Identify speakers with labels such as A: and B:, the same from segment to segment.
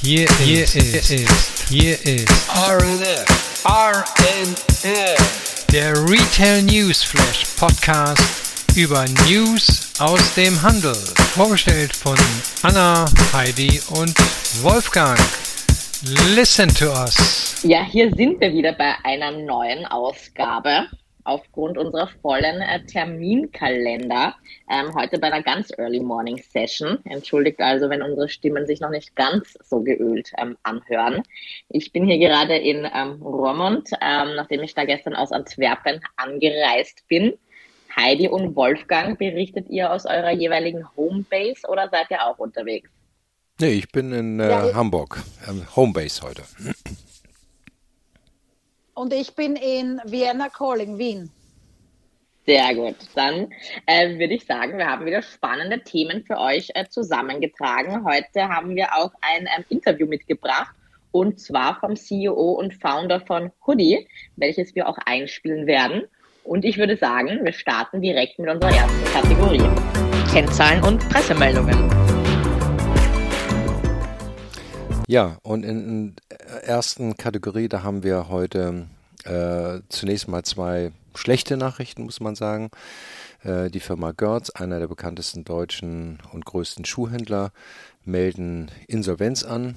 A: Hier, hier ist, ist, hier ist
B: RNF, RNF,
A: der Retail News Flash Podcast über News aus dem Handel. Vorgestellt von Anna, Heidi und Wolfgang. Listen to us.
C: Ja, hier sind wir wieder bei einer neuen Ausgabe aufgrund unserer vollen äh, Terminkalender. Ähm, heute bei einer ganz Early Morning Session. Entschuldigt also, wenn unsere Stimmen sich noch nicht ganz so geölt ähm, anhören. Ich bin hier gerade in ähm, Roermond, ähm, nachdem ich da gestern aus Antwerpen angereist bin. Heidi und Wolfgang, berichtet ihr aus eurer jeweiligen Homebase oder seid ihr auch unterwegs?
D: Nee, ich bin in äh, ja, Hamburg, ähm, Homebase heute.
E: Und ich bin in Vienna Calling, Wien.
C: Sehr gut. Dann äh, würde ich sagen, wir haben wieder spannende Themen für euch äh, zusammengetragen. Heute haben wir auch ein ähm, Interview mitgebracht und zwar vom CEO und Founder von Hoodie, welches wir auch einspielen werden. Und ich würde sagen, wir starten direkt mit unserer ersten Kategorie. Kennzahlen und Pressemeldungen.
D: Ja, und in der ersten Kategorie, da haben wir heute äh, zunächst mal zwei schlechte Nachrichten, muss man sagen. Äh, die Firma Görz, einer der bekanntesten deutschen und größten Schuhhändler, melden Insolvenz an.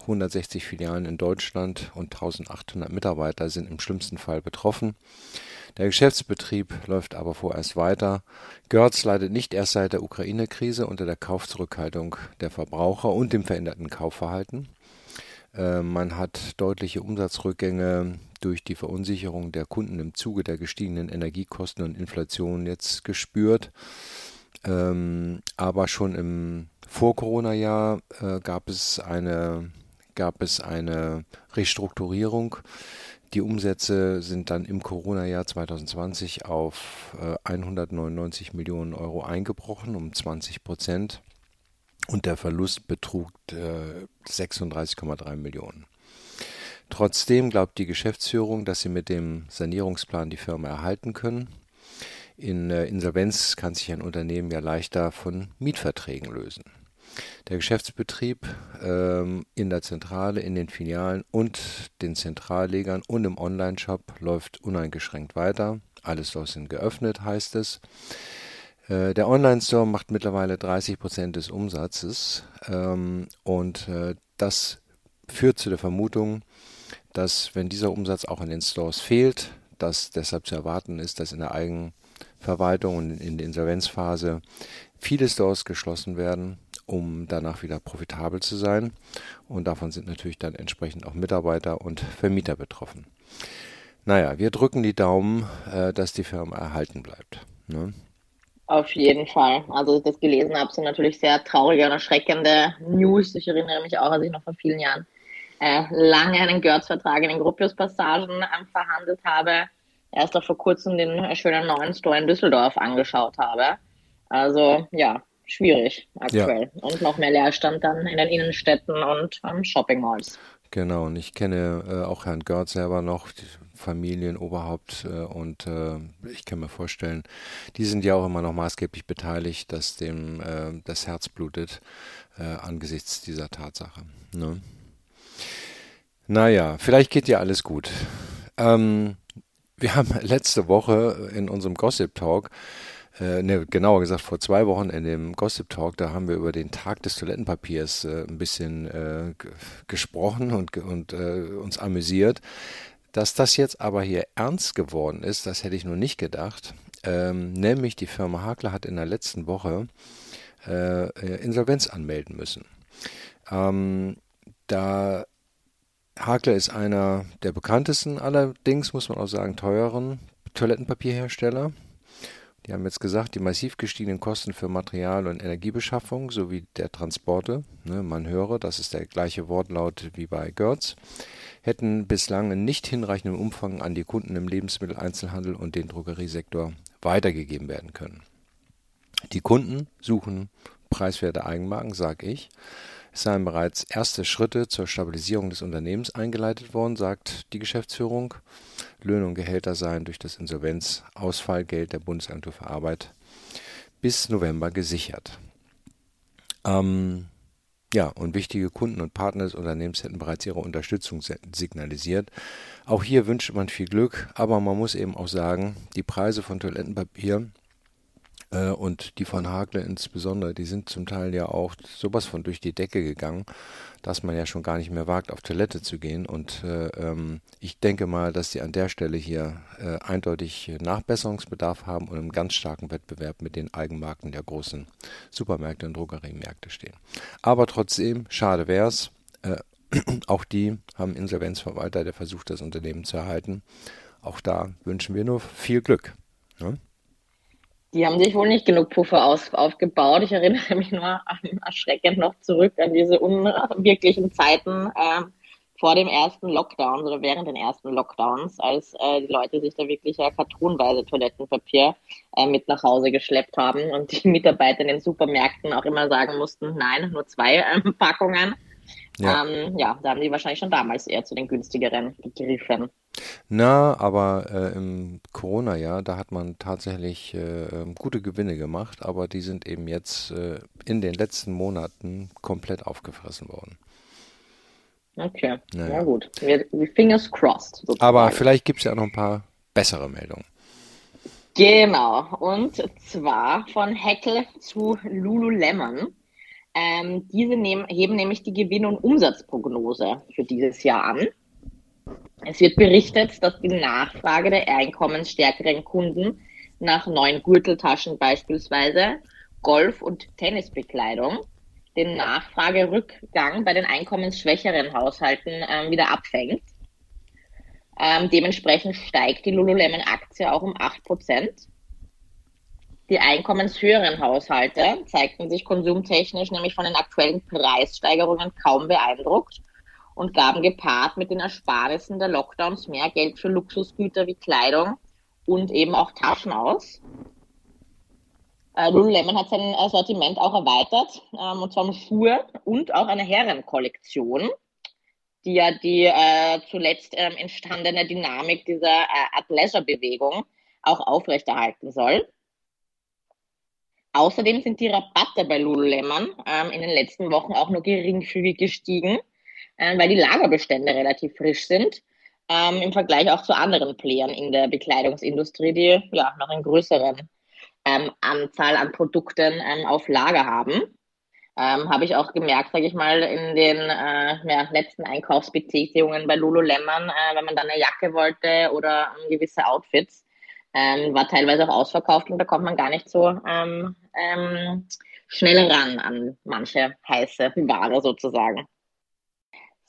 D: 160 Filialen in Deutschland und 1800 Mitarbeiter sind im schlimmsten Fall betroffen. Der Geschäftsbetrieb läuft aber vorerst weiter. Görz leidet nicht erst seit der Ukraine-Krise unter der Kaufzurückhaltung der Verbraucher und dem veränderten Kaufverhalten. Äh, man hat deutliche Umsatzrückgänge durch die Verunsicherung der Kunden im Zuge der gestiegenen Energiekosten und Inflation jetzt gespürt. Ähm, aber schon im Vor-Corona-Jahr äh, gab es eine gab es eine Restrukturierung die Umsätze sind dann im Corona-Jahr 2020 auf äh, 199 Millionen Euro eingebrochen, um 20 Prozent. Und der Verlust betrug äh, 36,3 Millionen. Trotzdem glaubt die Geschäftsführung, dass sie mit dem Sanierungsplan die Firma erhalten können. In äh, Insolvenz kann sich ein Unternehmen ja leichter von Mietverträgen lösen. Der Geschäftsbetrieb ähm, in der Zentrale, in den Filialen und den Zentrallegern und im Onlineshop läuft uneingeschränkt weiter. Alle Stores sind geöffnet, heißt es. Äh, der Online-Store macht mittlerweile 30 Prozent des Umsatzes ähm, und äh, das führt zu der Vermutung, dass wenn dieser Umsatz auch in den Stores fehlt, dass deshalb zu erwarten ist, dass in der Eigenverwaltung und in der Insolvenzphase viele Stores geschlossen werden um danach wieder profitabel zu sein. Und davon sind natürlich dann entsprechend auch Mitarbeiter und Vermieter betroffen. Naja, wir drücken die Daumen, äh, dass die Firma erhalten bleibt. Ne?
C: Auf jeden Fall. Also, ich das gelesen habe, sind natürlich sehr traurige und erschreckende News. Ich erinnere mich auch, als ich noch vor vielen Jahren äh, lange einen Görz-Vertrag in den Gropius-Passagen äh, verhandelt habe. Erst auch vor kurzem den schönen neuen Store in Düsseldorf angeschaut habe. Also, ja, schwierig aktuell. Ja. Und noch mehr Leerstand dann in den Innenstädten und ähm, Shopping Malls.
D: Genau, und ich kenne äh, auch Herrn Görz selber noch, Familienoberhaupt, äh, und äh, ich kann mir vorstellen, die sind ja auch immer noch maßgeblich beteiligt, dass dem äh, das Herz blutet äh, angesichts dieser Tatsache. Ne? Naja, vielleicht geht ja alles gut. Ähm, wir haben letzte Woche in unserem Gossip Talk äh, ne, genauer gesagt vor zwei Wochen in dem Gossip Talk, da haben wir über den Tag des Toilettenpapiers äh, ein bisschen äh, gesprochen und, und äh, uns amüsiert. Dass das jetzt aber hier ernst geworden ist, das hätte ich nur nicht gedacht. Ähm, nämlich die Firma Hakler hat in der letzten Woche äh, äh, Insolvenz anmelden müssen. Ähm, da Hakler ist einer der bekanntesten, allerdings muss man auch sagen teuren Toilettenpapierhersteller. Die haben jetzt gesagt, die massiv gestiegenen Kosten für Material- und Energiebeschaffung sowie der Transporte, ne, man höre, das ist der gleiche Wortlaut wie bei Görz, hätten bislang in nicht hinreichendem Umfang an die Kunden im Lebensmitteleinzelhandel und den Drogeriesektor weitergegeben werden können. Die Kunden suchen preiswerte Eigenmarken, sag ich. Es seien bereits erste Schritte zur Stabilisierung des Unternehmens eingeleitet worden, sagt die Geschäftsführung. Löhne und Gehälter seien durch das Insolvenzausfallgeld der Bundesagentur für Arbeit bis November gesichert. Ähm, Ja, und wichtige Kunden und Partner des Unternehmens hätten bereits ihre Unterstützung signalisiert. Auch hier wünscht man viel Glück, aber man muss eben auch sagen, die Preise von Toilettenpapier äh, und die von Hagle insbesondere, die sind zum Teil ja auch sowas von durch die Decke gegangen, dass man ja schon gar nicht mehr wagt, auf Toilette zu gehen. Und äh, ähm, ich denke mal, dass die an der Stelle hier äh, eindeutig Nachbesserungsbedarf haben und im ganz starken Wettbewerb mit den Eigenmarken der großen Supermärkte und Drogeriemärkte stehen. Aber trotzdem, schade wär's. Äh, auch die haben Insolvenzverwalter, der versucht, das Unternehmen zu erhalten. Auch da wünschen wir nur viel Glück. Ne?
C: Die haben sich wohl nicht genug Puffer aus, aufgebaut. Ich erinnere mich nur erschreckend noch zurück an diese unwirklichen Zeiten äh, vor dem ersten Lockdown oder während den ersten Lockdowns, als äh, die Leute sich da wirklich ja kartonweise Toilettenpapier äh, mit nach Hause geschleppt haben und die Mitarbeiter in den Supermärkten auch immer sagen mussten, nein, nur zwei ähm, Packungen. Ja. Ähm, ja, da haben die wahrscheinlich schon damals eher zu den günstigeren gegriffen.
D: Na, aber äh, im Corona-Jahr, da hat man tatsächlich äh, ähm, gute Gewinne gemacht, aber die sind eben jetzt äh, in den letzten Monaten komplett aufgefressen worden.
C: Okay, naja. na gut. Wir, fingers crossed.
D: Sozusagen. Aber vielleicht gibt es ja noch ein paar bessere Meldungen.
C: Genau, und zwar von Heckel zu Lululemon. Ähm, diese nehmen, heben nämlich die Gewinn- und Umsatzprognose für dieses Jahr an. Es wird berichtet, dass die Nachfrage der einkommensstärkeren Kunden nach neuen Gürteltaschen beispielsweise, Golf- und Tennisbekleidung den Nachfragerückgang bei den einkommensschwächeren Haushalten ähm, wieder abfängt. Ähm, dementsprechend steigt die Lululemon-Aktie auch um 8%. Die einkommenshöheren Haushalte zeigten sich konsumtechnisch nämlich von den aktuellen Preissteigerungen kaum beeindruckt und gaben gepaart mit den Ersparnissen der Lockdowns mehr Geld für Luxusgüter wie Kleidung und eben auch Taschen aus. Äh, Lululemon hat sein Sortiment auch erweitert, ähm, und zwar um Schuhe und auch eine Herrenkollektion, die ja die äh, zuletzt ähm, entstandene Dynamik dieser äh, Athleisure-Bewegung auch aufrechterhalten soll. Außerdem sind die Rabatte bei Lululemon ähm, in den letzten Wochen auch nur geringfügig gestiegen äh, weil die Lagerbestände relativ frisch sind. Ähm, Im Vergleich auch zu anderen Playern in der Bekleidungsindustrie, die ja noch einen größeren ähm, Anzahl an Produkten ähm, auf Lager haben. Ähm, Habe ich auch gemerkt, sage ich mal, in den äh, ja, letzten Einkaufsbetätigungen bei Lululemon, äh, wenn man dann eine Jacke wollte oder ähm, gewisse Outfits, ähm, war teilweise auch ausverkauft und da kommt man gar nicht so schnell ran an manche heiße Ware sozusagen.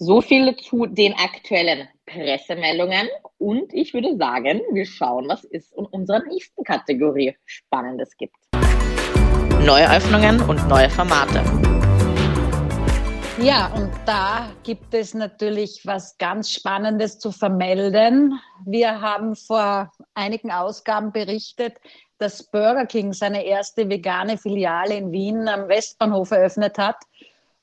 C: So viel zu den aktuellen Pressemeldungen. Und ich würde sagen, wir schauen, was es in unserer nächsten Kategorie Spannendes gibt. Neue Öffnungen und neue Formate.
E: Ja, und da gibt es natürlich was ganz Spannendes zu vermelden. Wir haben vor einigen Ausgaben berichtet, dass Burger King seine erste vegane Filiale in Wien am Westbahnhof eröffnet hat.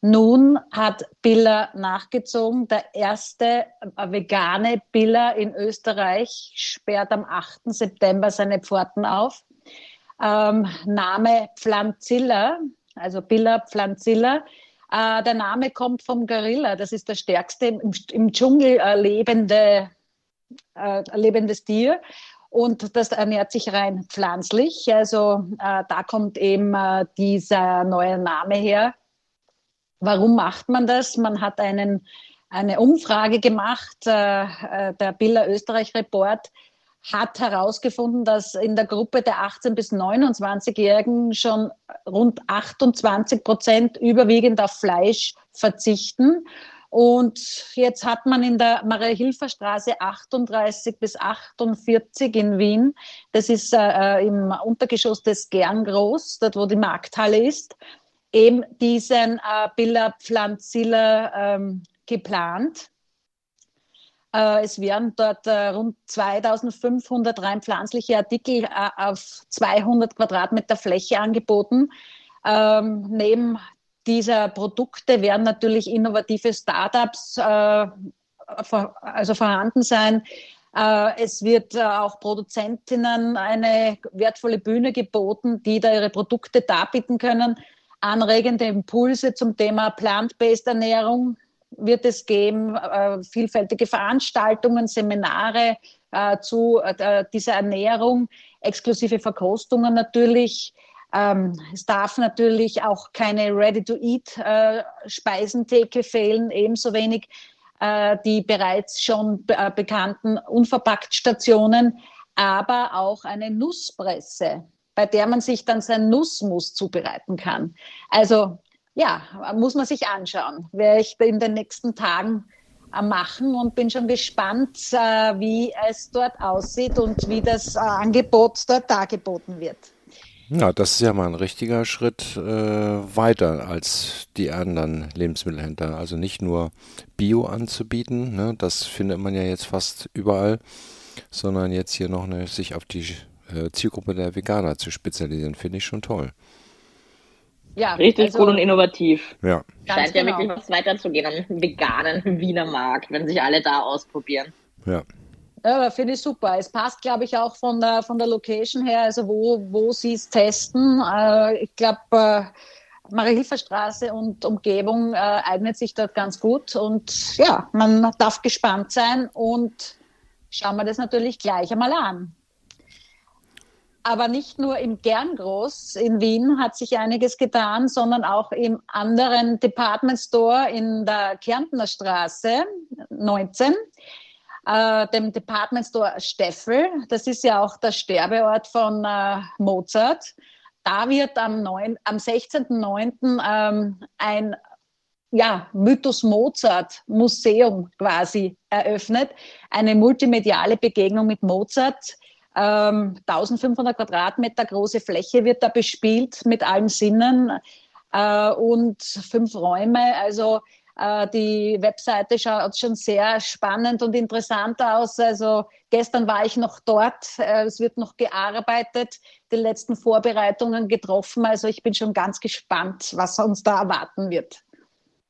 E: Nun hat Billa nachgezogen. Der erste äh, vegane Billa in Österreich sperrt am 8. September seine Pforten auf. Ähm, Name Pflanzilla, also Billa Pflanzilla. Äh, der Name kommt vom Gorilla. Das ist das stärkste im, im Dschungel äh, lebende, äh, lebendes Tier. Und das ernährt sich rein pflanzlich. Also äh, da kommt eben äh, dieser neue Name her. Warum macht man das? Man hat einen, eine Umfrage gemacht, äh, äh der Billa Österreich Report hat herausgefunden, dass in der Gruppe der 18- bis 29-Jährigen schon rund 28 Prozent überwiegend auf Fleisch verzichten. Und jetzt hat man in der Maria-Hilfer-Straße 38 bis 48 in Wien, das ist äh, im Untergeschoss des Gerngroß, dort wo die Markthalle ist, eben diesen äh, Billa Pflanzilla ähm, geplant. Äh, es werden dort äh, rund 2500 rein pflanzliche Artikel äh, auf 200 Quadratmeter Fläche angeboten. Ähm, neben dieser Produkte werden natürlich innovative Startups äh, vor, also vorhanden sein. Äh, es wird äh, auch Produzentinnen eine wertvolle Bühne geboten, die da ihre Produkte darbieten können. Anregende Impulse zum Thema Plant-Based Ernährung wird es geben, äh, vielfältige Veranstaltungen, Seminare äh, zu äh, dieser Ernährung, exklusive Verkostungen natürlich. Ähm, es darf natürlich auch keine Ready-to-Eat-Speisentheke fehlen, ebenso wenig die bereits schon bekannten Unverpackt-Stationen, aber auch eine Nusspresse, bei der man sich dann sein Nussmus zubereiten kann. Also ja, muss man sich anschauen. Werde ich in den nächsten Tagen äh, machen und bin schon gespannt, äh, wie es dort aussieht und wie das äh, Angebot dort dargeboten wird.
D: Ja, das ist ja mal ein richtiger Schritt äh, weiter als die anderen Lebensmittelhändler. Also nicht nur Bio anzubieten, ne, das findet man ja jetzt fast überall, sondern jetzt hier noch eine, sich auf die äh, Zielgruppe der Veganer zu spezialisieren, finde ich schon toll.
C: Ja, richtig also, gut und innovativ.
D: Ja.
C: Scheint ja genau. wirklich was weiterzugehen am veganen Wiener Markt, wenn sich alle da ausprobieren.
D: Ja.
E: Ja, finde ich super. Es passt, glaube ich, auch von der, von der Location her, also wo, wo sie es testen. Äh, ich glaube, äh, Marie-Hilfer-Straße und Umgebung äh, eignet sich dort ganz gut. Und ja, man darf gespannt sein und schauen wir das natürlich gleich einmal an. Aber nicht nur im Gerngroß in Wien hat sich einiges getan, sondern auch im anderen Department Store in der Kärntner Straße 19, äh, dem Department Store Steffel. Das ist ja auch der Sterbeort von äh, Mozart. Da wird am, am 16.09. Ähm, ein ja, Mythos Mozart Museum quasi eröffnet. Eine multimediale Begegnung mit Mozart 1500 ähm, Quadratmeter große Fläche wird da bespielt mit allen Sinnen äh, und fünf Räume. Also äh, die Webseite schaut schon sehr spannend und interessant aus. Also gestern war ich noch dort. Äh, es wird noch gearbeitet, die letzten Vorbereitungen getroffen. Also ich bin schon ganz gespannt, was uns da erwarten wird.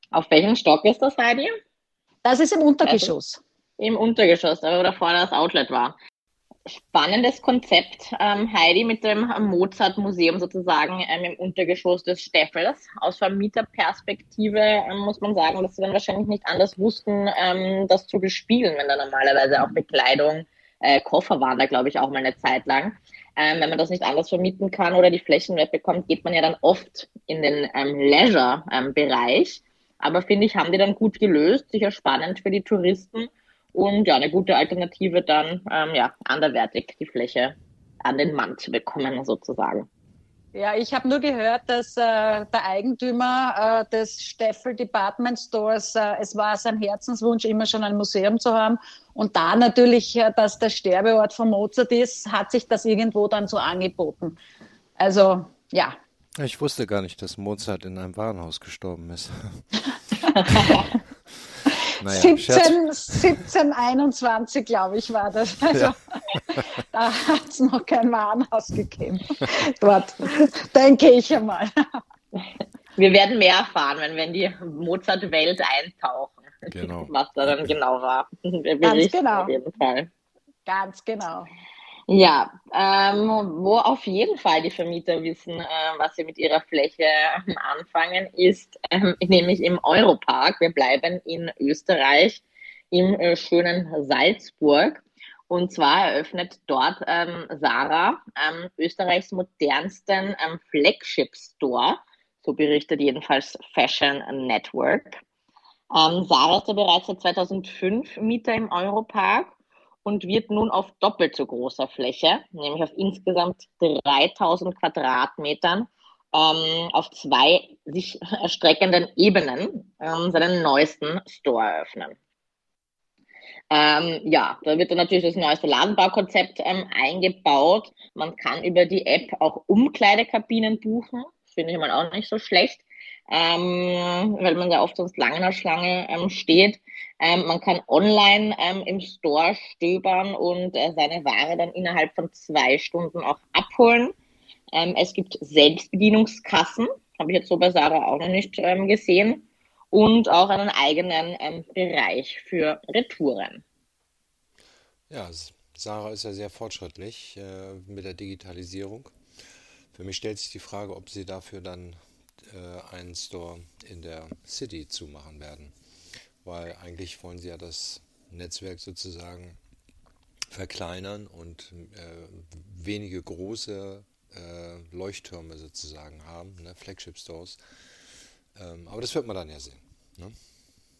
C: Auf welchem Stock ist das, Heidi?
E: Das ist im Untergeschoss. Also
C: Im Untergeschoss, aber wo davor das Outlet war spannendes Konzept, ähm, Heidi, mit dem Mozart-Museum sozusagen ähm, im Untergeschoss des Steffels. Aus Vermieterperspektive ähm, muss man sagen, dass sie dann wahrscheinlich nicht anders wussten, ähm, das zu bespielen, wenn da normalerweise auch Bekleidung, äh, Koffer waren da, glaube ich, auch mal eine Zeit lang. Ähm, wenn man das nicht anders vermieten kann oder die Flächen wegbekommt, geht man ja dann oft in den ähm, Leisure-Bereich. Aber finde ich, haben die dann gut gelöst, sicher spannend für die Touristen und ja, eine gute Alternative dann ähm, ja, anderwertig die Fläche an den Mann zu bekommen, sozusagen.
E: Ja, ich habe nur gehört, dass äh, der Eigentümer äh, des Steffel Department Stores, äh, es war sein Herzenswunsch, immer schon ein Museum zu haben. Und da natürlich, äh, dass der Sterbeort von Mozart ist, hat sich das irgendwo dann so angeboten. Also, ja.
D: Ich wusste gar nicht, dass Mozart in einem Warenhaus gestorben ist.
E: Naja, 17, 1721, glaube ich, war das. Also, ja. da hat es noch kein Warenhaus gegeben. Dort, denke ich einmal.
C: Wir werden mehr erfahren, wenn wir in die Mozart-Welt eintauchen. Genau. Was da dann genau war.
E: Ganz genau. Auf jeden Fall. Ganz genau.
C: Ja, ähm, wo auf jeden Fall die Vermieter wissen, äh, was sie mit ihrer Fläche anfangen, ist ähm, nämlich im Europark. Wir bleiben in Österreich, im äh, schönen Salzburg. Und zwar eröffnet dort ähm, Sarah ähm, Österreichs modernsten ähm, Flagship Store. So berichtet jedenfalls Fashion Network. Ähm, Sarah ist ja bereits seit 2005 Mieter im Europark und wird nun auf doppelt so großer Fläche, nämlich auf insgesamt 3000 Quadratmetern, ähm, auf zwei sich erstreckenden Ebenen ähm, seinen neuesten Store eröffnen. Ähm, ja, da wird dann natürlich das neueste Ladenbaukonzept ähm, eingebaut. Man kann über die App auch Umkleidekabinen buchen. Finde ich mal auch nicht so schlecht ähm, weil man ja oft sonst lange in der Schlange ähm, steht. Ähm, man kann online ähm, im Store stöbern und äh, seine Ware dann innerhalb von zwei Stunden auch abholen. Ähm, es gibt Selbstbedienungskassen, habe ich jetzt so bei Sarah auch noch nicht ähm, gesehen, und auch einen eigenen Bereich für Retouren.
D: Ja, Sarah ist ja sehr fortschrittlich äh, mit der Digitalisierung. Für mich stellt sich die Frage, ob sie dafür dann äh, einen Store in der City zumachen werden. Weil eigentlich wollen sie ja das Netzwerk sozusagen verkleinern und äh, wenige große äh, Leuchttürme sozusagen haben, ne? Flagship Stores. Ähm, aber das wird man dann ja sehen. Ne?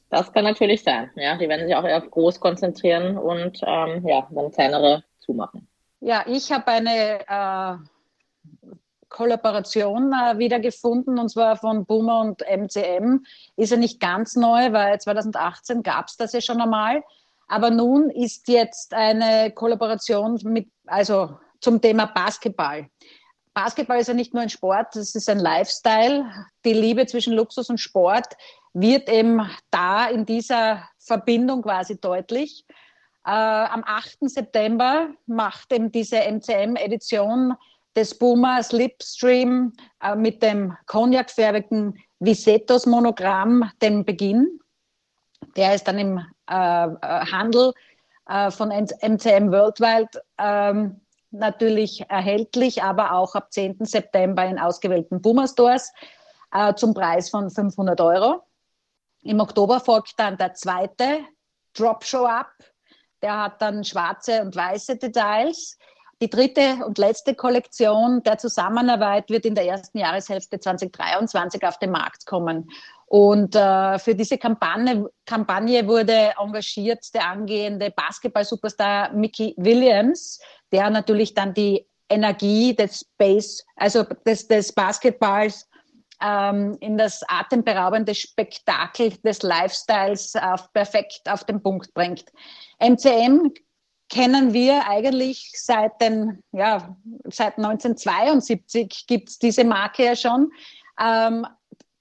C: Das kann natürlich sein. Ja, die werden sich auch eher auf groß konzentrieren und ähm, ja, dann kleinere zumachen.
E: Ja, ich habe eine äh, Kollaboration äh, wiedergefunden und zwar von Boomer und MCM. Ist ja nicht ganz neu, weil 2018 gab es das ja schon einmal. Aber nun ist jetzt eine Kollaboration mit, also zum Thema Basketball. Basketball ist ja nicht nur ein Sport, es ist ein Lifestyle. Die Liebe zwischen Luxus und Sport wird eben da in dieser Verbindung quasi deutlich. Äh, am 8. September macht eben diese MCM-Edition des Boomer Slipstream äh, mit dem cognacfärbigen Visetos-Monogramm den Beginn. Der ist dann im äh, äh Handel von MCM Worldwide ähm, natürlich erhältlich, aber auch ab 10. September in ausgewählten Boomer Stores zum Preis von 500 Euro. Im Oktober folgt dann der zweite Drop Show Up. Der hat dann schwarze und weiße Details. Die dritte und letzte Kollektion der Zusammenarbeit wird in der ersten Jahreshälfte 2023 auf den Markt kommen. Und äh, für diese Kampagne, Kampagne wurde engagiert der angehende Basketball-Superstar Mickey Williams, der natürlich dann die Energie des Space, also des, des Basketballs ähm, in das atemberaubende Spektakel des Lifestyles auf, perfekt auf den Punkt bringt. MCM kennen wir eigentlich seit den, ja, seit 1972 gibt es diese Marke ja schon. Ähm,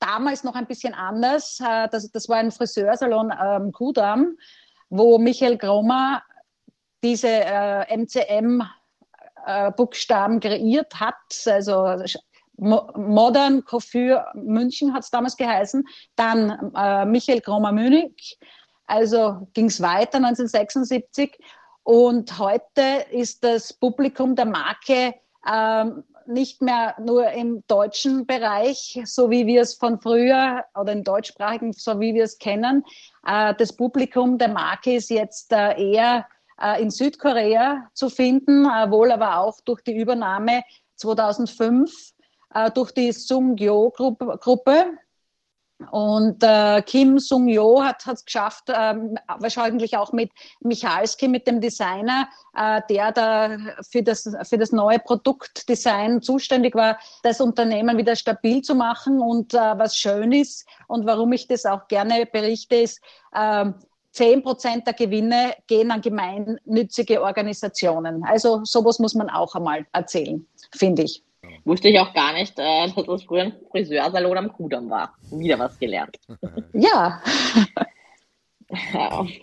E: damals noch ein bisschen anders. Äh, das, das war ein Friseursalon ähm, Kudam, wo Michael Gromer diese äh, MCM-Buchstaben äh, kreiert hat. Also Modern Coiffure München hat es damals geheißen. Dann äh, Michael Gromer Munich. Also ging es weiter 1976. Und heute ist das Publikum der Marke ähm, nicht mehr nur im deutschen Bereich, so wie wir es von früher oder im deutschsprachigen, so wie wir es kennen. Äh, das Publikum der Marke ist jetzt äh, eher äh, in Südkorea zu finden, wohl aber auch durch die Übernahme 2005 durch die Sungyo-Gruppe und äh, Kim Sung-jo hat es geschafft, ähm, wahrscheinlich auch mit Michalski, mit dem Designer, äh, der da für das, für das neue Produktdesign zuständig war, das Unternehmen wieder stabil zu machen. Und äh, was schön ist und warum ich das auch gerne berichte, ist, äh, 10 Prozent der Gewinne gehen an gemeinnützige Organisationen. Also sowas muss man auch einmal erzählen, finde ich.
C: Wusste ich auch gar nicht, äh, dass das früher ein Friseursalon am Kudamm war. Wieder was gelernt.
E: Ja.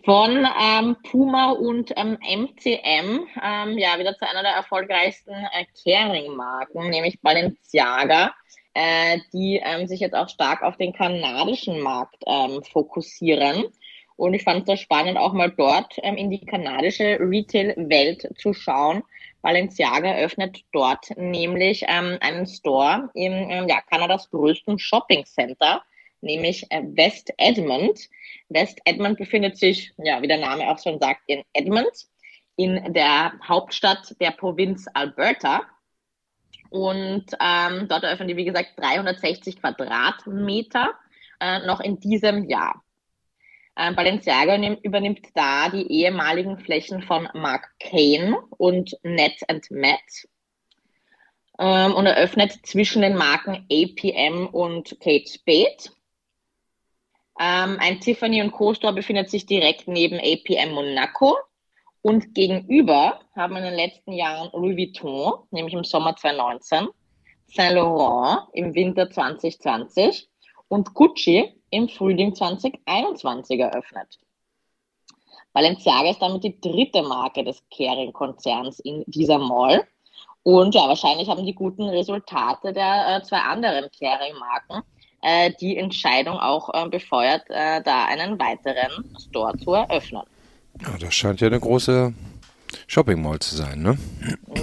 C: Von ähm, Puma und ähm, MCM, ähm, ja, wieder zu einer der erfolgreichsten äh, Caring-Marken, nämlich Balenciaga, äh, die ähm, sich jetzt auch stark auf den kanadischen Markt ähm, fokussieren. Und ich fand es sehr spannend, auch mal dort ähm, in die kanadische Retail-Welt zu schauen Balenciaga öffnet dort nämlich ähm, einen Store im ähm, ja, Kanadas größten Shopping Center, nämlich äh, West Edmond. West Edmond befindet sich, ja, wie der Name auch schon sagt, in Edmond, in der Hauptstadt der Provinz Alberta. Und ähm, dort eröffnen die, wie gesagt, 360 Quadratmeter äh, noch in diesem Jahr. Ähm, Balenciaga übernimmt da die ehemaligen Flächen von Mark Kane und Net and Matt ähm, und eröffnet zwischen den Marken APM und Kate Spade. Ähm, ein Tiffany Co. Store befindet sich direkt neben APM Monaco und gegenüber haben in den letzten Jahren Louis Vuitton, nämlich im Sommer 2019, Saint Laurent im Winter 2020 und Gucci im Frühling 2021 eröffnet. Balenciaga ist damit die dritte Marke des Kering-Konzerns in dieser Mall. Und ja, wahrscheinlich haben die guten Resultate der äh, zwei anderen Kering-Marken äh, die Entscheidung auch äh, befeuert, äh, da einen weiteren Store zu eröffnen.
D: Ja, das scheint ja eine große Shopping Mall zu sein, ne?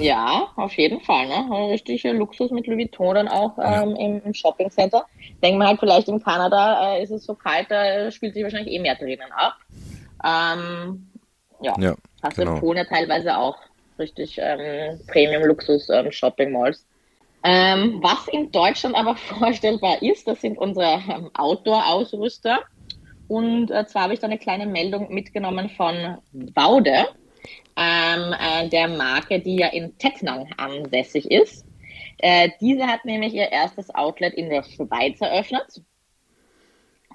C: Ja, auf jeden Fall. Ne? Richtig Luxus mit Louis Vuitton dann auch ähm, im, im Shopping Center. Denken wir halt vielleicht in Kanada äh, ist es so kalt, da spielt sich wahrscheinlich eh mehr drinnen ab. Ähm, ja. ja, hast genau. du in Polen ja teilweise auch richtig ähm, Premium-Luxus-Shopping-Malls. Ähm, was in Deutschland aber vorstellbar ist, das sind unsere ähm, Outdoor-Ausrüster. Und äh, zwar habe ich da eine kleine Meldung mitgenommen von Baude, ähm, äh, der Marke, die ja in Tettnang ansässig ist. Äh, diese hat nämlich ihr erstes Outlet in der Schweiz eröffnet.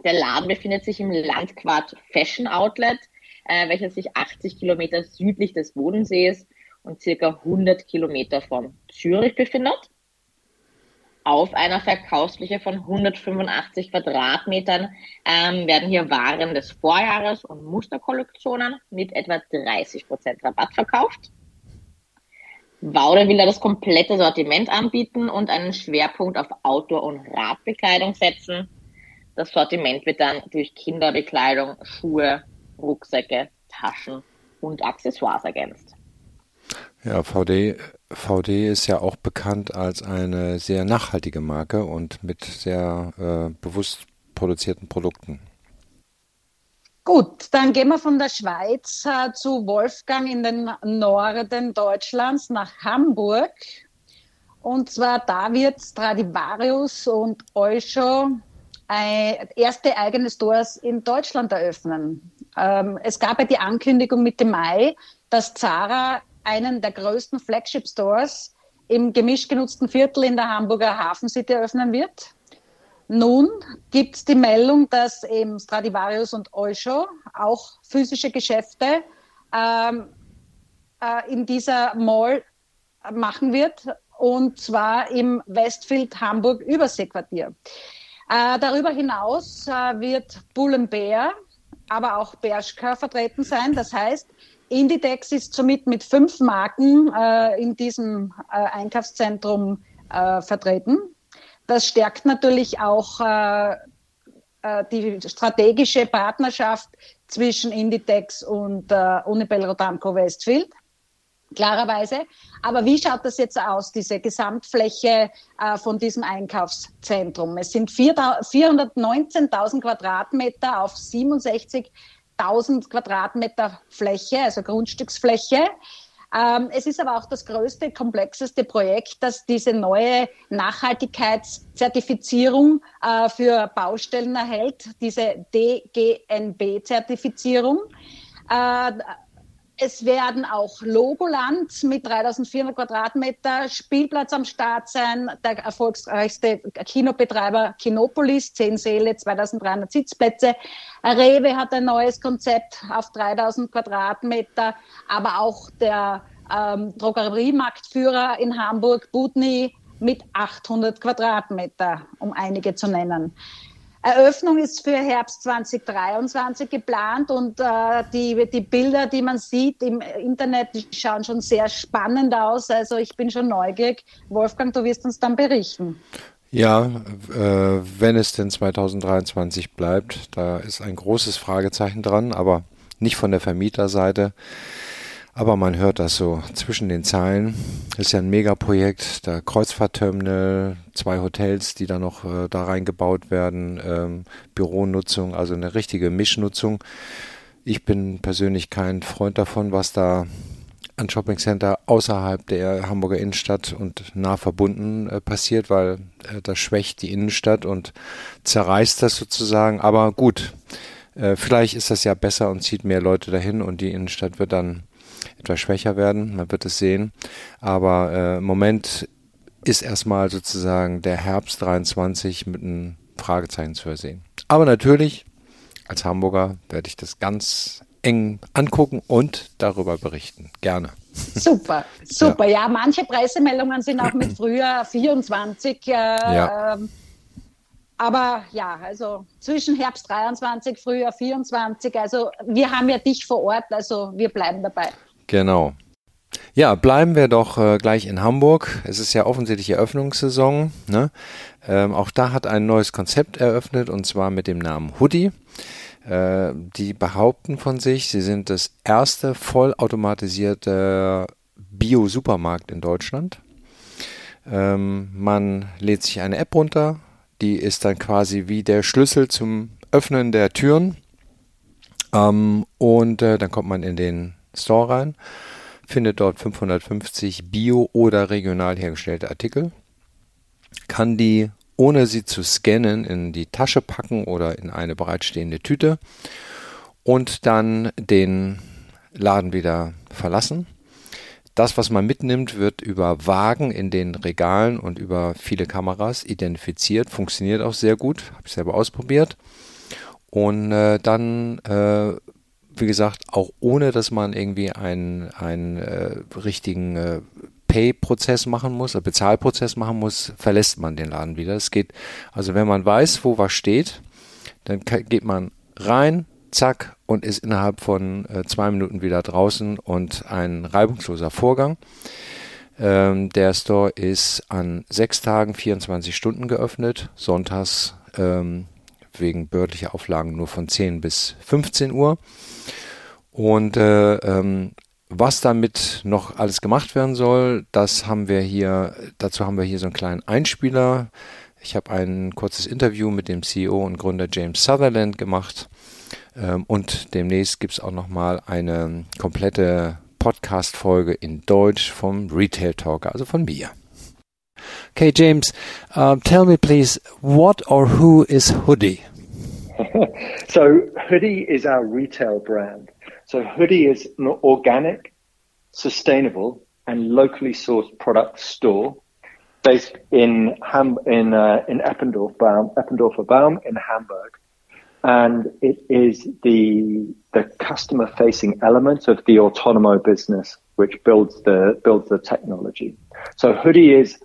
C: Der Laden befindet sich im Landquart Fashion Outlet, äh, welches sich 80 Kilometer südlich des Bodensees und circa 100 Kilometer von Zürich befindet auf einer Verkaufsfläche von 185 Quadratmetern ähm, werden hier Waren des Vorjahres und Musterkollektionen mit etwa 30 Prozent Rabatt verkauft. Waude will da das komplette Sortiment anbieten und einen Schwerpunkt auf Outdoor- und Radbekleidung setzen. Das Sortiment wird dann durch Kinderbekleidung, Schuhe, Rucksäcke, Taschen und Accessoires ergänzt.
D: Ja, VD, VD ist ja auch bekannt als eine sehr nachhaltige Marke und mit sehr äh, bewusst produzierten Produkten.
E: Gut, dann gehen wir von der Schweiz äh, zu Wolfgang in den Norden Deutschlands nach Hamburg. Und zwar da wird Stradivarius und Euscho äh, erste eigene Stores in Deutschland eröffnen. Ähm, es gab ja die Ankündigung Mitte Mai, dass Zara einen der größten Flagship Stores im gemischt genutzten Viertel in der Hamburger Hafen City eröffnen wird. Nun gibt es die Meldung, dass eben Stradivarius und Eusho auch physische Geschäfte ähm, äh, in dieser Mall machen wird und zwar im Westfield Hamburg Überseequartier. Äh, darüber hinaus äh, wird Bullenbär, aber auch Bershka vertreten sein. Das heißt, Inditex ist somit mit fünf Marken äh, in diesem äh, Einkaufszentrum äh, vertreten. Das stärkt natürlich auch äh, äh, die strategische Partnerschaft zwischen Inditex und äh, Unibel Rodamco Westfield. Klarerweise. Aber wie schaut das jetzt aus, diese Gesamtfläche von diesem Einkaufszentrum? Es sind 419.000 Quadratmeter auf 67 1000 Quadratmeter Fläche, also Grundstücksfläche. Ähm, es ist aber auch das größte, komplexeste Projekt, das diese neue Nachhaltigkeitszertifizierung äh, für Baustellen erhält, diese DGNB-Zertifizierung. Äh, es werden auch Logoland mit 3400 Quadratmeter Spielplatz am Start sein. Der erfolgreichste Kinobetreiber Kinopolis, 10 Säle, 2300 Sitzplätze. Rewe hat ein neues Konzept auf 3000 Quadratmeter, aber auch der ähm, Drogeriemarktführer in Hamburg, Budni, mit 800 Quadratmeter, um einige zu nennen. Eröffnung ist für Herbst 2023 geplant und äh, die, die Bilder, die man sieht im Internet, die schauen schon sehr spannend aus. Also ich bin schon neugierig. Wolfgang, du wirst uns dann berichten.
D: Ja, äh, wenn es denn 2023 bleibt, da ist ein großes Fragezeichen dran, aber nicht von der Vermieterseite. Aber man hört das so zwischen den Zeilen. Das ist ja ein Megaprojekt, da Kreuzfahrtterminal, zwei Hotels, die da noch äh, da reingebaut werden, ähm, Büronutzung, also eine richtige Mischnutzung. Ich bin persönlich kein Freund davon, was da an Shoppingcenter außerhalb der Hamburger Innenstadt und nah verbunden äh, passiert, weil äh, das schwächt die Innenstadt und zerreißt das sozusagen. Aber gut, äh, vielleicht ist das ja besser und zieht mehr Leute dahin und die Innenstadt wird dann etwas schwächer werden. Man wird es sehen. Aber äh, im Moment ist erstmal sozusagen der Herbst 23 mit einem Fragezeichen zu versehen. Aber natürlich, als Hamburger werde ich das ganz eng angucken und darüber berichten. Gerne.
E: Super, super. Ja, ja manche Pressemeldungen sind auch mit Frühjahr 24. Äh, ja. Ähm, aber ja, also zwischen Herbst 23, Frühjahr 24. Also wir haben ja dich vor Ort, also wir bleiben dabei.
D: Genau. Ja, bleiben wir doch äh, gleich in Hamburg. Es ist ja offensichtlich Eröffnungssaison. Ne? Ähm, auch da hat ein neues Konzept eröffnet und zwar mit dem Namen Hoodie. Äh, die behaupten von sich, sie sind das erste vollautomatisierte Bio-Supermarkt in Deutschland. Ähm, man lädt sich eine App runter, die ist dann quasi wie der Schlüssel zum Öffnen der Türen. Ähm, und äh, dann kommt man in den Store rein, findet dort 550 bio- oder regional hergestellte Artikel, kann die ohne sie zu scannen in die Tasche packen oder in eine bereitstehende Tüte und dann den Laden wieder verlassen. Das, was man mitnimmt, wird über Wagen in den Regalen und über viele Kameras identifiziert. Funktioniert auch sehr gut. Habe ich selber ausprobiert. Und äh, dann, äh, wie gesagt, auch ohne, dass man irgendwie einen, einen äh, richtigen äh, Pay-Prozess machen muss, einen Bezahlprozess machen muss, verlässt man den Laden wieder. Es geht, also wenn man weiß, wo was steht, dann geht man rein, zack, und ist innerhalb von äh, zwei Minuten wieder draußen und ein reibungsloser Vorgang. Ähm, der Store ist an sechs Tagen 24 Stunden geöffnet, sonntags ähm, wegen behördlicher Auflagen nur von 10 bis 15 Uhr. Und äh, ähm, was damit noch alles gemacht werden soll, das haben wir hier, dazu haben wir hier so einen kleinen Einspieler. Ich habe ein kurzes Interview mit dem CEO und Gründer James Sutherland gemacht. Ähm, und demnächst gibt es auch nochmal eine komplette Podcast-Folge in Deutsch vom Retail Talker, also von mir. Okay, James, uh, tell me please, what or who is Hoodie?
F: so, Hoodie is our retail brand. So Hoodie is an organic, sustainable, and locally sourced product store based in Ham in uh, in Eppendorf Baum, Eppendorfer Baum in Hamburg, and it is the the customer facing element of the Autonomo business which builds the builds the technology. So Hoodie is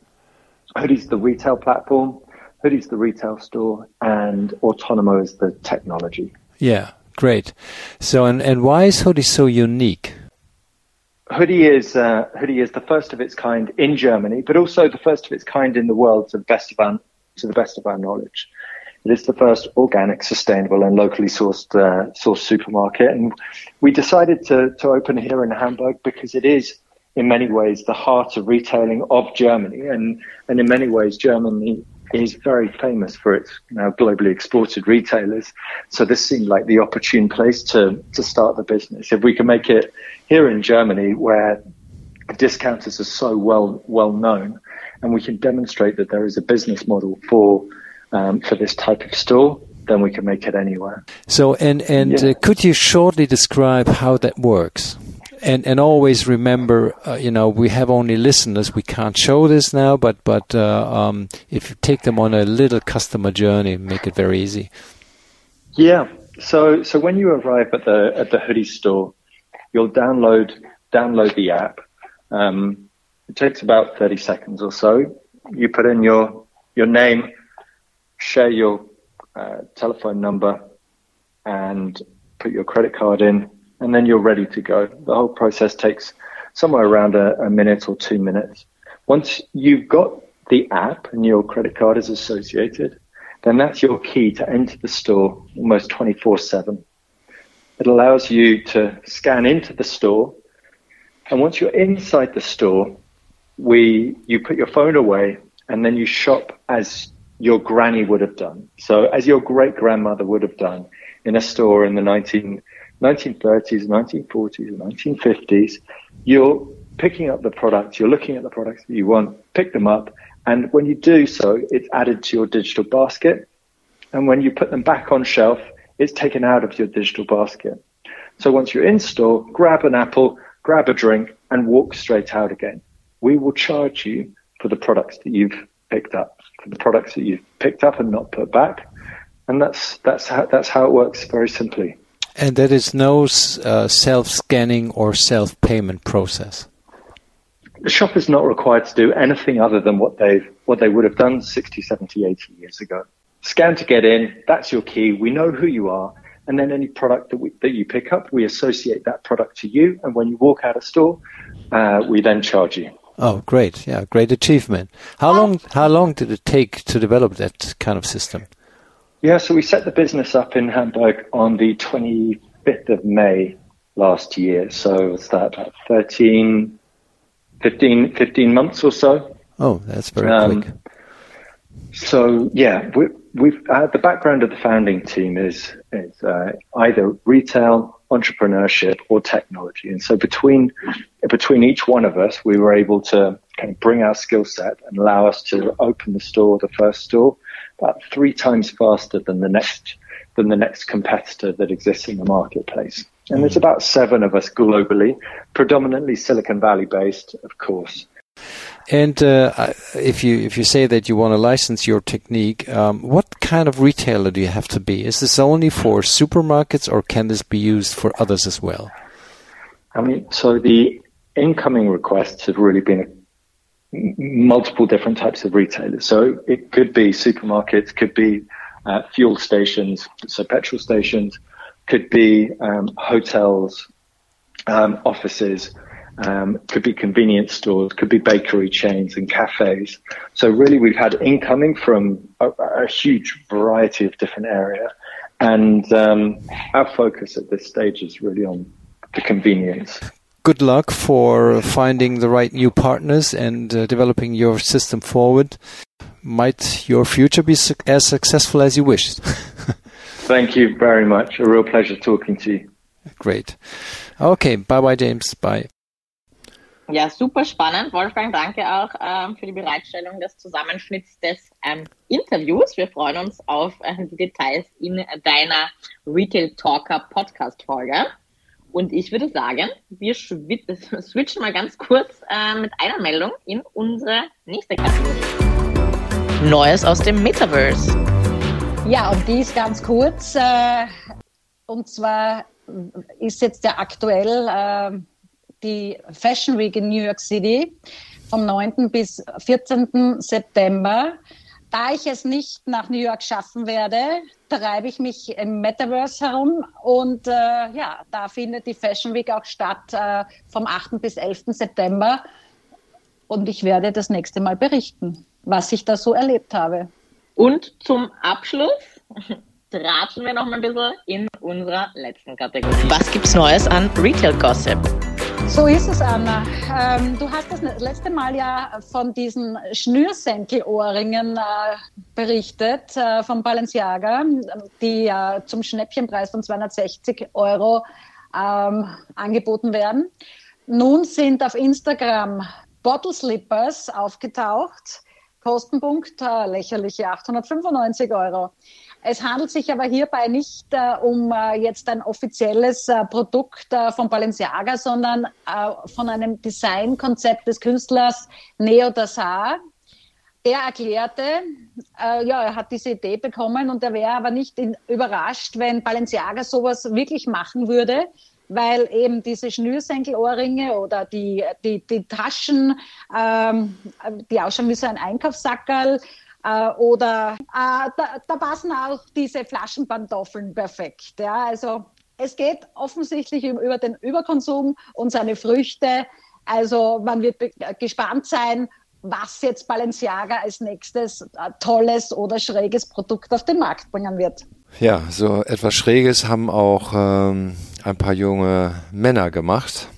F: Hoodie's the retail platform, Hoodie's the retail store, and Autonomo is the technology.
D: Yeah, Great. So, and, and why is Hoodie so unique?
F: Hoodie is uh, Hoodie is the first of its kind in Germany, but also the first of its kind in the world to the best of our, to the best of our knowledge. It is the first organic, sustainable, and locally sourced uh, sourced supermarket, and we decided to to open here in Hamburg because it is in many ways the heart of retailing of Germany, and and in many ways Germany is very famous for its you know, globally exported retailers. So this seemed like the opportune place to, to start the business. If we can make it here in Germany where discounters are so well, well known and we can demonstrate that there is a business model for, um, for this type of store, then we can make it anywhere.
D: So, and, and yeah. uh, could you shortly describe how that works? And and always remember, uh, you know, we have only listeners. We can't show this now, but but uh, um, if you take them on a little customer journey, make it very easy.
F: Yeah. So so when you arrive at the at the hoodie store, you'll download download the app. Um, it takes about thirty seconds or so. You put in your your name, share your uh, telephone number, and put your credit card in and then you're ready to go. The whole process takes somewhere around a, a minute or two minutes. Once you've got the app and your credit card is associated, then that's your key to enter the store almost 24 7. It allows you to scan into the store. And once you're inside the store, we, you put your phone away and then you shop as your granny would have done. So as your great grandmother would have done in a store in the 19, 1930s, 1940s, 1950s, you're picking up the products, you're looking at the products that you want, pick them up, and when you do so, it's added to your digital basket. And when you put them back on shelf, it's taken out of your digital basket. So once you're in store, grab an apple, grab a drink, and walk straight out again. We will charge you for the products that you've picked up, for the products that you've picked up and not put back. And that's that's how that's how it works very simply.
D: And there is no uh, self-scanning or self-payment process.
F: The shop is not required to do anything other than what they what they would have done 60, 70, 80 years ago. Scan to get in. That's your key. We know who you are. And then any product that, we, that you pick up, we associate that product to you. And when you walk out of store, uh, we then charge you.
D: Oh, great! Yeah, great achievement. How long? How long did it take to develop that kind of system?
F: Yeah, so we set the business up in Hamburg on the 25th of May last year. So was that about 13, 15, 15 months or so?
D: Oh, that's very
F: Um,
D: quick.
F: So yeah, we, we've uh, the background of the founding team is is uh, either retail, entrepreneurship, or technology, and so between between each one of us, we were able to kind of bring our skill set and allow us to open the store, the first store, about three times faster than the next than the next competitor that exists in the marketplace. And there's about seven of us globally, predominantly Silicon Valley based, of course.
D: And uh, if you if you say that you want to license your technique, um, what kind of retailer do you have to be? Is this only for supermarkets, or can this be used for others as well?
F: I mean, so the incoming requests have really been multiple different types of retailers. So it could be supermarkets, could be uh, fuel stations, so petrol stations, could be um, hotels, um, offices, um, could be convenience stores, could be bakery chains and cafes. So really, we've had incoming from a, a huge variety of different area, and um, our focus at this stage is really on the convenience.
D: Good luck for finding the right new partners and uh, developing your system forward. Might your future be su- as successful as you wished?
F: Thank you very much. A real pleasure talking to you.
D: Great. Okay, bye bye, James. Bye.
C: Ja, super spannend. Wolfgang, danke auch ähm, für die Bereitstellung des Zusammenschnitts des ähm, Interviews. Wir freuen uns auf äh, die Details in deiner Retail Talker Podcast Folge. Und ich würde sagen, wir switchen mal ganz kurz äh, mit einer Meldung in unsere nächste Kategorie. Neues aus dem Metaverse.
E: Ja, und die ist ganz kurz. Äh, und zwar ist jetzt ja aktuell äh, die Fashion Week in New York City vom 9. bis 14. September. Da ich es nicht nach New York schaffen werde, treibe ich mich im Metaverse herum und äh, ja, da findet die Fashion Week auch statt äh, vom 8. bis 11. September und ich werde das nächste Mal berichten, was ich da so erlebt habe.
C: Und zum Abschluss tratschen wir noch mal ein bisschen in unserer letzten Kategorie. Was gibt's Neues an Retail Gossip?
E: So ist es, Anna. Ähm, du hast das letzte Mal ja von diesen Schnürsenkelohrringen äh, berichtet äh, von Balenciaga, die äh, zum Schnäppchenpreis von 260 Euro ähm, angeboten werden. Nun sind auf Instagram Bottle Slippers aufgetaucht. Kostenpunkt äh, lächerliche 895 Euro. Es handelt sich aber hierbei nicht äh, um äh, jetzt ein offizielles äh, Produkt äh, von Balenciaga, sondern äh, von einem Designkonzept des Künstlers Neo Dassar. Er erklärte, äh, ja, er hat diese Idee bekommen und er wäre aber nicht in, überrascht, wenn Balenciaga sowas wirklich machen würde, weil eben diese Schnürsenkelohrringe oder die, die, die Taschen, ähm, die ausschauen wie so ein Einkaufssackerl, äh, oder äh, da, da passen auch diese Flaschenpantoffeln perfekt. Ja, also es geht offensichtlich über den Überkonsum und seine Früchte. Also man wird be- gespannt sein, was jetzt Balenciaga als nächstes äh, tolles oder schräges Produkt auf den Markt bringen wird.
D: Ja, so etwas Schräges haben auch ähm, ein paar junge Männer gemacht.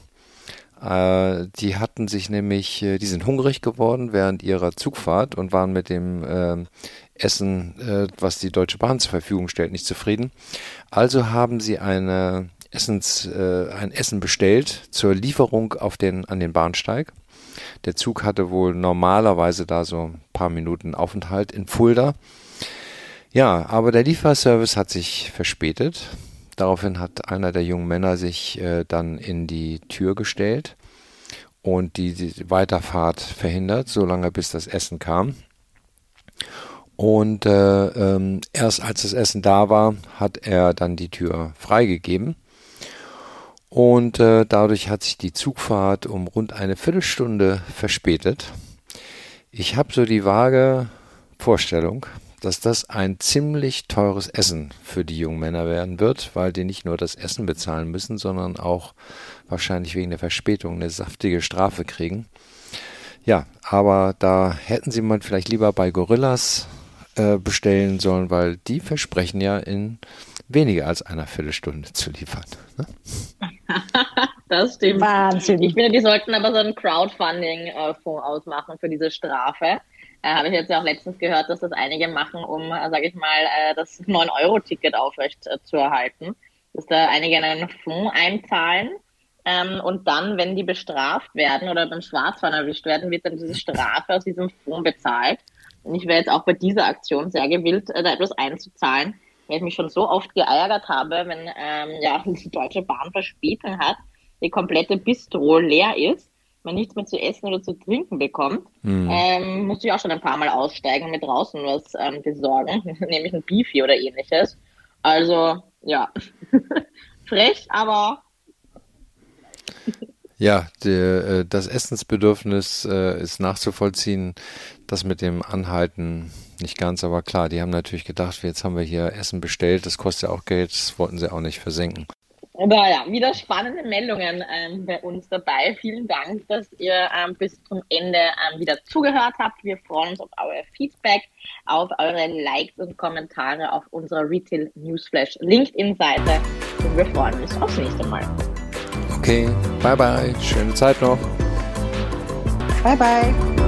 D: Äh, die hatten sich nämlich, äh, die sind hungrig geworden während ihrer Zugfahrt und waren mit dem ähm, Essen, äh, was die Deutsche Bahn zur Verfügung stellt, nicht zufrieden. Also haben sie eine Essens, äh, ein Essen bestellt zur Lieferung auf den, an den Bahnsteig. Der Zug hatte wohl normalerweise da so ein paar Minuten Aufenthalt in Fulda. Ja, aber der Lieferservice hat sich verspätet. Daraufhin hat einer der jungen Männer sich äh, dann in die Tür gestellt und die, die Weiterfahrt verhindert, solange bis das Essen kam. Und äh, ähm, erst als das Essen da war, hat er dann die Tür freigegeben. Und äh, dadurch hat sich die Zugfahrt um rund eine Viertelstunde verspätet. Ich habe so die vage Vorstellung, dass das ein ziemlich teures Essen für die jungen Männer werden wird, weil die nicht nur das Essen bezahlen müssen, sondern auch wahrscheinlich wegen der Verspätung eine saftige Strafe kriegen. Ja, aber da hätten sie mal vielleicht lieber bei Gorillas äh, bestellen sollen, weil die versprechen ja in weniger als einer Viertelstunde zu liefern. Ne?
C: das stimmt.
E: Wahnsinn.
C: Ich finde, die sollten aber so einen Crowdfunding-Fonds ausmachen für diese Strafe. Äh, Habe ich jetzt ja auch letztens gehört, dass das einige machen, um, äh, sage ich mal, äh, das 9-Euro-Ticket aufrecht äh, zu erhalten. Dass da einige einen Fonds einzahlen ähm, und dann, wenn die bestraft werden oder beim Schwarzfahren erwischt werden, wird dann diese Strafe aus diesem Fonds bezahlt. Und ich wäre jetzt auch bei dieser Aktion sehr gewillt, äh, da etwas einzuzahlen, weil ich mich schon so oft geärgert habe, wenn ähm, ja, die Deutsche Bahn Verspätung hat, die komplette Bistro leer ist, man nichts mehr zu essen oder zu trinken bekommt,
D: Hm.
C: ähm, musste ich auch schon ein paar Mal aussteigen und mir draußen was ähm, besorgen, nämlich ein Beefy oder ähnliches. Also, ja, frech, aber
D: Ja, der, äh, das Essensbedürfnis äh, ist nachzuvollziehen. Das mit dem Anhalten nicht ganz, aber klar, die haben natürlich gedacht, jetzt haben wir hier Essen bestellt, das kostet ja auch Geld, das wollten sie auch nicht versenken.
C: Aber ja, wieder spannende Meldungen ähm, bei uns dabei. Vielen Dank, dass ihr ähm, bis zum Ende ähm, wieder zugehört habt. Wir freuen uns auf euer Feedback, auf eure Likes und Kommentare auf unserer Retail Newsflash LinkedIn-Seite. Und wir freuen uns aufs nächste Mal.
D: Okay, bye bye, schöne Zeit noch.
E: Bye, bye.